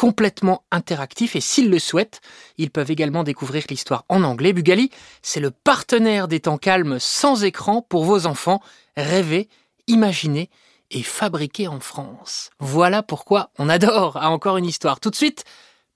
complètement interactifs et s'ils le souhaitent, ils peuvent également découvrir l'histoire en anglais. Bugali, c'est le partenaire des temps calmes sans écran pour vos enfants. Rêver, imaginer et fabriquer en France. Voilà pourquoi on adore à encore une histoire. Tout de suite,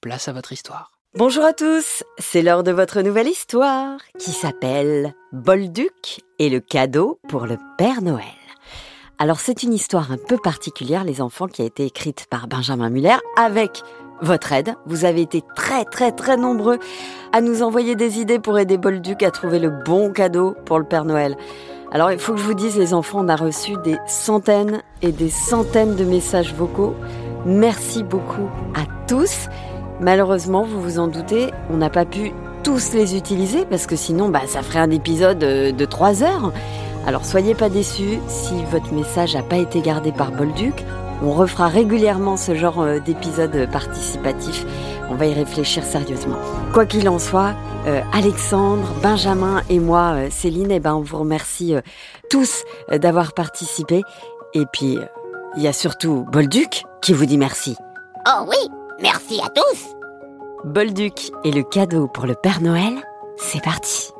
place à votre histoire. Bonjour à tous, c'est l'heure de votre nouvelle histoire qui s'appelle Bolduc et le cadeau pour le Père Noël. Alors c'est une histoire un peu particulière les enfants qui a été écrite par Benjamin Muller avec votre aide. Vous avez été très très très nombreux à nous envoyer des idées pour aider Bolduc à trouver le bon cadeau pour le Père Noël. Alors il faut que je vous dise les enfants, on a reçu des centaines et des centaines de messages vocaux. Merci beaucoup à tous. Malheureusement, vous vous en doutez, on n'a pas pu tous les utiliser parce que sinon, bah, ça ferait un épisode euh, de 3 heures. Alors soyez pas déçus si votre message n'a pas été gardé par Bolduc. On refera régulièrement ce genre euh, d'épisode participatif. On va y réfléchir sérieusement. Quoi qu'il en soit, euh, Alexandre, Benjamin et moi, Céline, eh ben, on vous remercie tous d'avoir participé. Et puis, il y a surtout Bolduc qui vous dit merci. Oh oui, Merci à tous Bolduc et le cadeau pour le Père Noël, c'est parti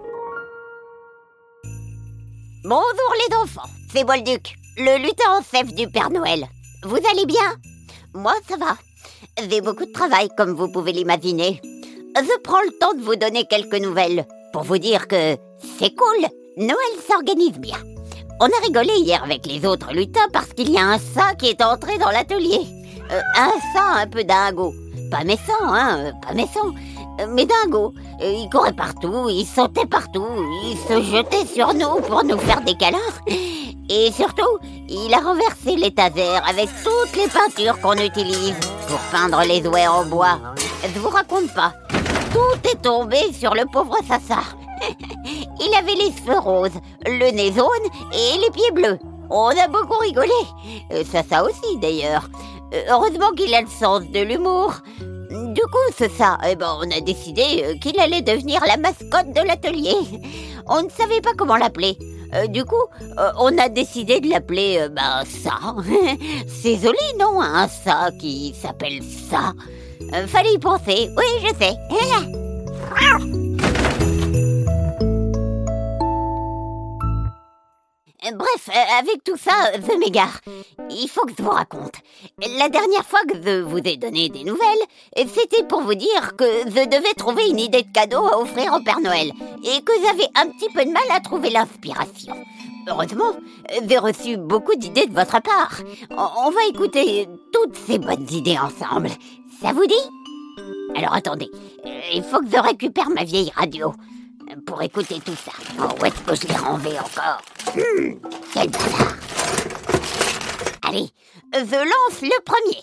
Bonjour les enfants, c'est Bolduc, le lutin en chef du Père Noël. Vous allez bien? Moi ça va. J'ai beaucoup de travail comme vous pouvez l'imaginer. Je prends le temps de vous donner quelques nouvelles pour vous dire que c'est cool, Noël s'organise bien. On a rigolé hier avec les autres lutins parce qu'il y a un sac qui est entré dans l'atelier. Euh, un sang un peu dingo. Pas méchant, hein, euh, pas méchant. Euh, mais dingo. il courait partout, il sautait partout, il se jetait sur nous pour nous faire des câlins. Et surtout, il a renversé l'étagère avec toutes les peintures qu'on utilise pour peindre les jouets en bois. Je vous raconte pas. Tout est tombé sur le pauvre Sassa. Il avait les cheveux roses, le nez jaune et les pieds bleus. On a beaucoup rigolé. Sassa aussi d'ailleurs. Euh, heureusement qu'il a le sens de l'humour. Du coup, c'est ça. Eh ben, on a décidé euh, qu'il allait devenir la mascotte de l'atelier. On ne savait pas comment l'appeler. Euh, du coup, on a décidé de l'appeler, ben, ça. C'est joli, non Un ça qui s'appelle ça. fallait y penser. Oui, je sais. Bref, avec tout ça, je m'égare. Il faut que je vous raconte. La dernière fois que je vous ai donné des nouvelles, c'était pour vous dire que je devais trouver une idée de cadeau à offrir au Père Noël et que j'avais un petit peu de mal à trouver l'inspiration. Heureusement, j'ai reçu beaucoup d'idées de votre part. On va écouter toutes ces bonnes idées ensemble. Ça vous dit? Alors attendez, il faut que je récupère ma vieille radio pour écouter tout ça. Oh, où est-ce que je l'ai renvé encore? Hmm, Quel bazar Allez, je lance le premier.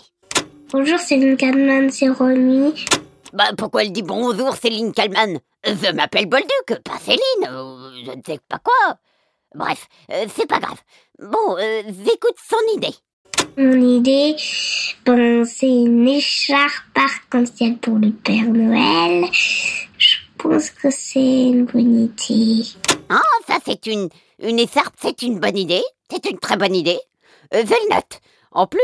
Bonjour, Céline Kalman, c'est Romy. Bah, pourquoi elle dit bonjour, Céline Kalman Je m'appelle Bolduc, pas Céline, euh, je ne sais pas quoi. Bref, euh, c'est pas grave. Bon, euh, j'écoute son idée. Mon idée, bon, c'est une écharpe arc-en-ciel pour le Père Noël. Pense que c'est une bonne idée. Ah, ça c'est une, une écharpe, c'est une bonne idée. C'est une très bonne idée. Euh, note. En plus,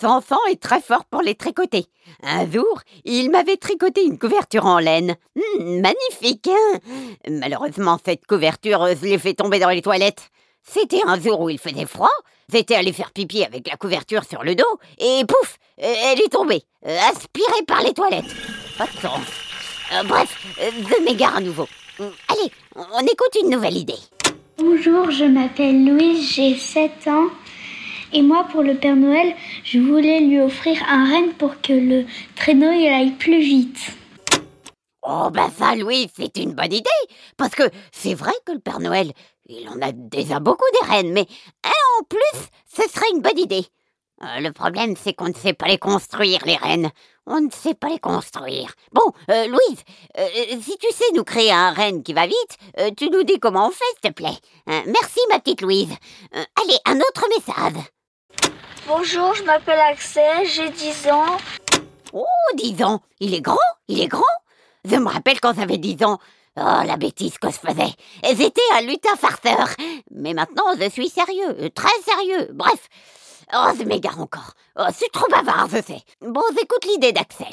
Sansan est très fort pour les tricoter. Un jour, il m'avait tricoté une couverture en laine. Hmm, magnifique, hein Malheureusement, cette couverture, je l'ai fait tomber dans les toilettes. C'était un jour où il faisait froid, j'étais allé faire pipi avec la couverture sur le dos, et pouf, elle est tombée, euh, aspirée par les toilettes. Pas de. Euh, bref, je m'égare à nouveau. Allez, on écoute une nouvelle idée. Bonjour, je m'appelle Louise, j'ai 7 ans. Et moi, pour le Père Noël, je voulais lui offrir un renne pour que le traîneau il aille plus vite. Oh ben ça, Louise, c'est une bonne idée. Parce que c'est vrai que le Père Noël, il en a déjà beaucoup des rennes, mais un en plus, ce serait une bonne idée. Euh, le problème, c'est qu'on ne sait pas les construire, les rennes. On ne sait pas les construire. Bon, euh, Louise, euh, si tu sais nous créer un renne qui va vite, euh, tu nous dis comment on fait, s'il te plaît. Hein, merci, ma petite Louise. Euh, allez, un autre message. Bonjour, je m'appelle Axel, j'ai 10 ans. Oh, 10 ans. Il est grand, il est grand. Je me rappelle quand j'avais 10 ans. Oh, la bêtise que je faisais. J'étais un lutin farceur. Mais maintenant, je suis sérieux, euh, très sérieux. Bref. Oh, je m'égare encore. Oh, je suis trop bavard, je sais. Bon, j'écoute l'idée d'Axel.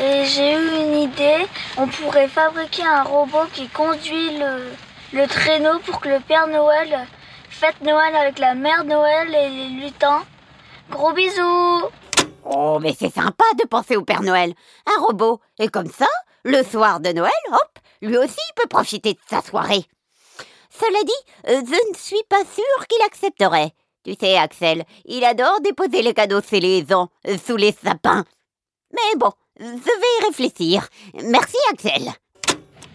Et j'ai eu une idée, on pourrait fabriquer un robot qui conduit le, le traîneau pour que le Père Noël fête Noël avec la Mère Noël et les lutins. Gros bisous Oh, mais c'est sympa de penser au Père Noël. Un robot. Et comme ça, le soir de Noël, hop, lui aussi il peut profiter de sa soirée. Cela dit, euh, je ne suis pas sûre qu'il accepterait. Tu sais, Axel, il adore déposer les cadeaux chez les ans, sous les sapins. Mais bon, je vais y réfléchir. Merci, Axel.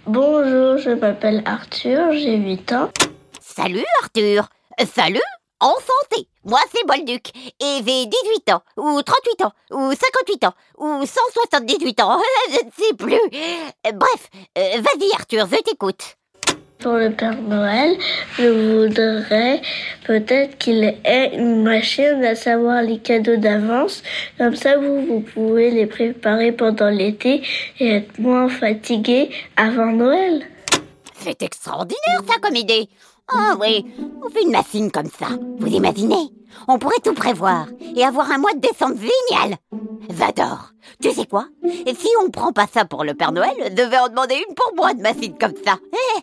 Bonjour, je m'appelle Arthur, j'ai 8 ans. Salut, Arthur. Salut, en santé. Moi, c'est Bolduc. Et j'ai 18 ans, ou 38 ans, ou 58 ans, ou 178 ans. je ne sais plus. Bref, euh, vas-y, Arthur, je t'écoute. Pour le Père Noël, je voudrais peut-être qu'il ait une machine à savoir les cadeaux d'avance. Comme ça, vous, vous pouvez les préparer pendant l'été et être moins fatigué avant Noël. C'est extraordinaire, ça, comme idée. Ah oui, on fait une machine comme ça. Vous imaginez On pourrait tout prévoir et avoir un mois de décembre génial. J'adore. Tu sais quoi? Si on prend pas ça pour le Père Noël, je vais en demander une pour moi de machine comme ça. Eh,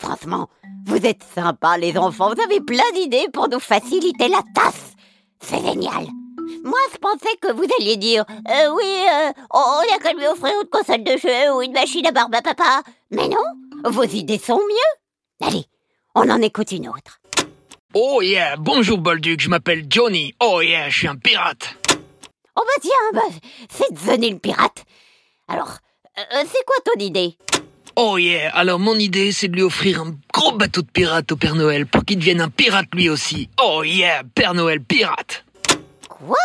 franchement, vous êtes sympas, les enfants. Vous avez plein d'idées pour nous faciliter la tasse. C'est génial. Moi, je pensais que vous alliez dire euh, Oui, euh, on a qu'à lui offrir une console de jeu ou une machine à barbe à papa. Mais non, vos idées sont mieux. Allez, on en écoute une autre. Oh yeah, bonjour Bolduc, je m'appelle Johnny. Oh yeah, je suis un pirate. Oh bah tiens, bah, c'est Johnny le pirate. Alors, euh, c'est quoi ton idée? Oh yeah, alors mon idée c'est de lui offrir un gros bateau de pirate au Père Noël pour qu'il devienne un pirate lui aussi. Oh yeah, Père Noël pirate. Quoi?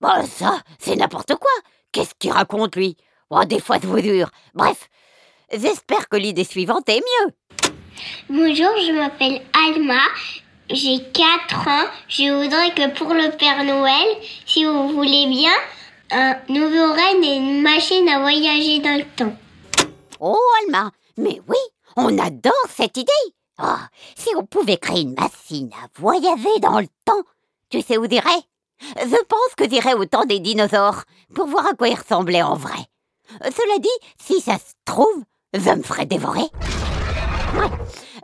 Bah ça, c'est n'importe quoi. Qu'est-ce qu'il raconte lui? Oh, des fois de vous dure. Bref, j'espère que l'idée suivante est mieux. Bonjour, je m'appelle Alma. J'ai 4 ans. Je voudrais que pour le Père Noël, si vous voulez bien, un nouveau renne et une machine à voyager dans le temps. Oh Alma, mais oui, on adore cette idée. Oh, si on pouvait créer une machine à voyager dans le temps, tu sais où j'irais Je pense que j'irais au temps des dinosaures pour voir à quoi ils ressemblaient en vrai. Cela dit, si ça se trouve, je me ferais dévorer. Ouais,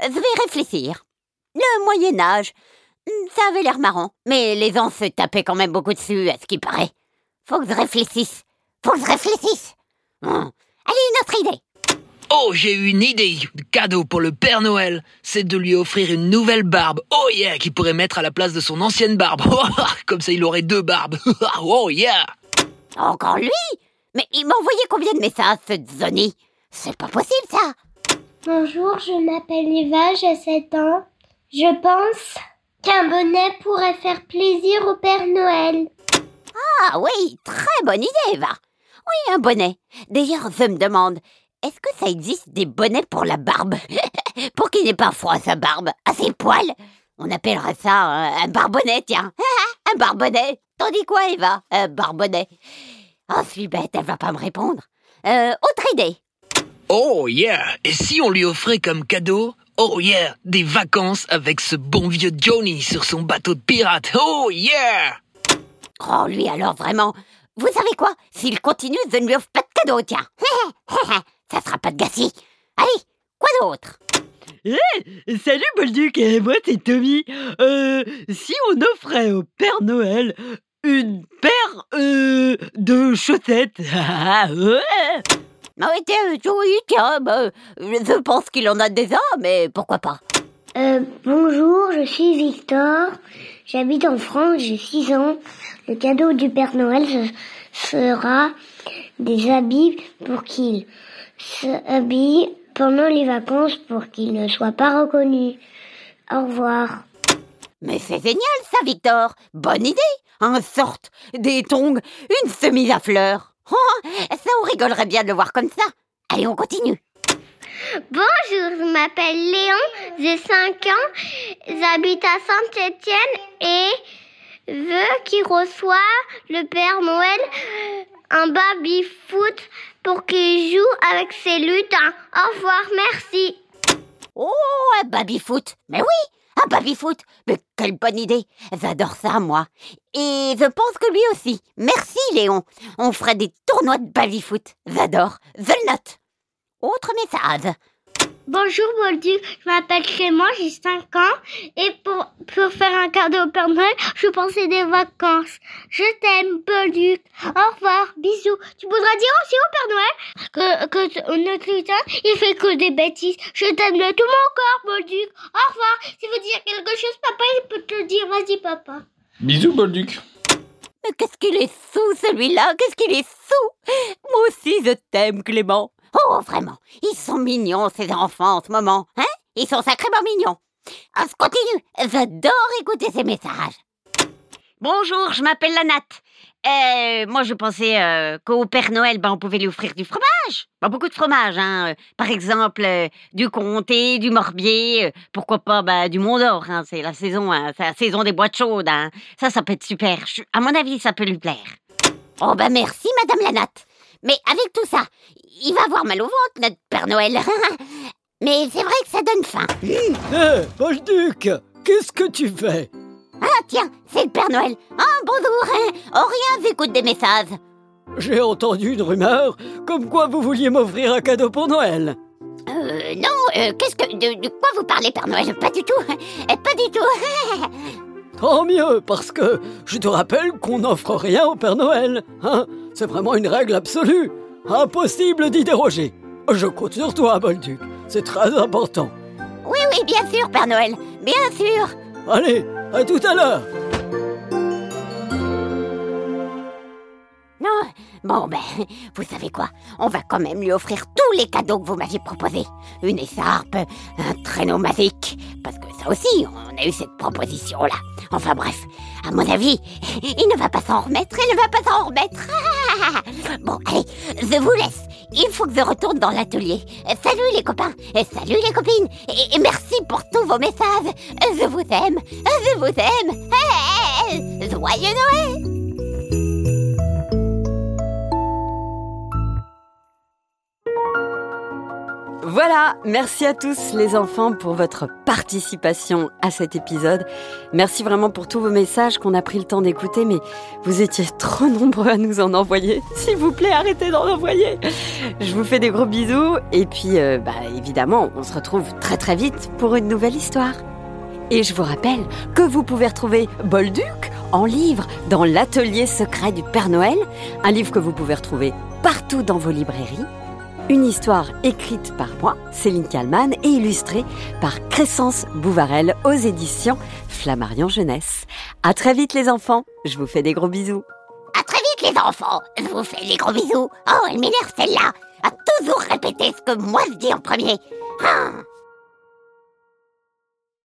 je vais réfléchir. Le Moyen Âge, hmm, ça avait l'air marrant, mais les gens se tapaient quand même beaucoup dessus, à ce qui paraît. Faut que je réfléchisse. Faut que je réfléchisse. Hum. Allez, une autre idée. Oh, j'ai eu une idée de cadeau pour le Père Noël. C'est de lui offrir une nouvelle barbe. Oh yeah, qu'il pourrait mettre à la place de son ancienne barbe. Comme ça, il aurait deux barbes. oh yeah. Encore lui Mais il m'a envoyé combien de messages, ce Johnny? C'est pas possible, ça Bonjour, je m'appelle Eva, j'ai 7 ans. Je pense qu'un bonnet pourrait faire plaisir au Père Noël. Ah oui, très bonne idée, Eva. Oui, un bonnet. D'ailleurs, je me demande, est-ce que ça existe des bonnets pour la barbe? Pour qu'il n'ait pas froid sa barbe, à ses poils On appellerait ça un, un barbonnet, tiens. un barbonnet. T'en dis quoi, Eva? Un barbonnet. Oh, je suis bête, elle va pas me répondre. Euh, autre idée. Oh yeah. Et si on lui offrait comme cadeau Oh yeah, des vacances avec ce bon vieux Johnny sur son bateau de pirate. Oh yeah. Oh, lui alors, vraiment. Vous savez quoi? S'il continue, je ne lui offre pas de cadeau, tiens. ça sera pas de gâchis. Allez, quoi d'autre? Eh, salut Bolduc, et moi c'est Tommy. Euh, si on offrait au Père Noël une paire euh, de chaussettes, ah, ouais. Ah oui, tiens, oui, tiens, bah, je pense qu'il en a déjà, mais pourquoi pas? Euh, bonjour, je suis Victor. J'habite en France, j'ai 6 ans. Le cadeau du Père Noël ce sera des habits pour qu'il s'habille pendant les vacances pour qu'il ne soit pas reconnu. Au revoir. Mais c'est génial ça, Victor. Bonne idée. En sorte, des tongs, une chemise à fleurs. Oh, ça, on rigolerait bien de le voir comme ça. Allez, on continue. Bonjour, je m'appelle Léon, j'ai 5 ans, j'habite à Saint-Étienne et veux qu'il reçoit le Père Noël un baby-foot pour qu'il joue avec ses lutins. Au revoir, merci. Oh, un baby-foot. Mais oui, un baby-foot. Mais quelle bonne idée. J'adore ça, moi. Et je pense que lui aussi. Merci, Léon. On ferait des tournois de baby-foot. J'adore. Le note. Autre message. Bonjour Bolduc, je m'appelle Clément, j'ai 5 ans et pour, pour faire un cadeau au Père Noël, je pensais des vacances. Je t'aime Bolduc. Au revoir, bisous. Tu voudras dire aussi au Père Noël que, que notre lutin, il fait que des bêtises. Je t'aime de tout mon corps Bolduc. Au revoir. Si vous dire quelque chose, papa, il peut te le dire. Vas-y papa. Bisous, Bolduc. Mais qu'est-ce qu'il est sous celui-là? Qu'est-ce qu'il est sous Moi aussi je t'aime Clément. Oh vraiment, ils sont mignons ces enfants en ce moment, hein? Ils sont sacrément mignons. On se continue. J'adore écouter ces messages. Bonjour, je m'appelle la Natte. Euh, moi, je pensais euh, qu'au Père Noël, ben, on pouvait lui offrir du fromage. Pas beaucoup de fromage, hein. Euh, Par exemple, du comté, du morbier, pourquoi pas ben, du Mont d'Or. Hein. C'est la saison, hein. la saison des boîtes chaudes. Hein. Ça, ça peut être super. À mon avis, ça peut lui plaire. Oh ben merci Madame la Natte. Mais avec tout ça, il va avoir mal au ventre notre Père Noël. Mais c'est vrai que ça donne faim. Hé, Bolduc Qu'est-ce que tu fais? Ah tiens, c'est le Père Noël. Ah bonjour. hein. Oh rien, j'écoute des messages. J'ai entendu une rumeur comme quoi vous vouliez m'offrir un cadeau pour Noël. Euh, non, euh, qu'est-ce que... De, de quoi vous parlez Père Noël? Pas du tout. Pas du tout. Tant mieux, parce que je te rappelle qu'on n'offre rien au Père Noël. Hein? C'est vraiment une règle absolue. Impossible d'y déroger. Je compte sur toi, Bolduc. C'est très important. Oui, oui, bien sûr Père Noël. Bien sûr. Allez, à tout à l'heure. Non, bon ben, vous savez quoi? On va quand même lui offrir tous les cadeaux que vous m'aviez proposés. Une écharpe, un traîneau magique, parce que ça aussi, on a eu cette proposition-là. Enfin bref, à mon avis, il ne va pas s'en remettre, il ne va pas s'en remettre. bon, allez, je vous laisse. Il faut que je retourne dans l'atelier. Salut les copains, salut les copines, et, merci pour tous vos messages. Je vous aime, je vous aime. Joyeux Noël Voilà, merci à tous les enfants pour votre participation à cet épisode. Merci vraiment pour tous vos messages qu'on a pris le temps d'écouter, mais vous étiez trop nombreux à nous en envoyer. S'il vous plaît, arrêtez d'en envoyer. Je vous fais des gros bisous et puis euh, bah, évidemment, on se retrouve très très vite pour une nouvelle histoire. Et je vous rappelle que vous pouvez retrouver Bolduc en livre dans l'atelier secret du Père Noël, un livre que vous pouvez retrouver partout dans vos librairies. Une histoire écrite par moi, Céline Kalman, et illustrée par Crescence Bouvarel aux éditions Flammarion Jeunesse. À très vite les enfants, je vous fais des gros bisous. À très vite les enfants, je vous fais des gros bisous. Oh, elle m'énerve celle-là. À toujours répéter ce que moi je dis en premier. Ah.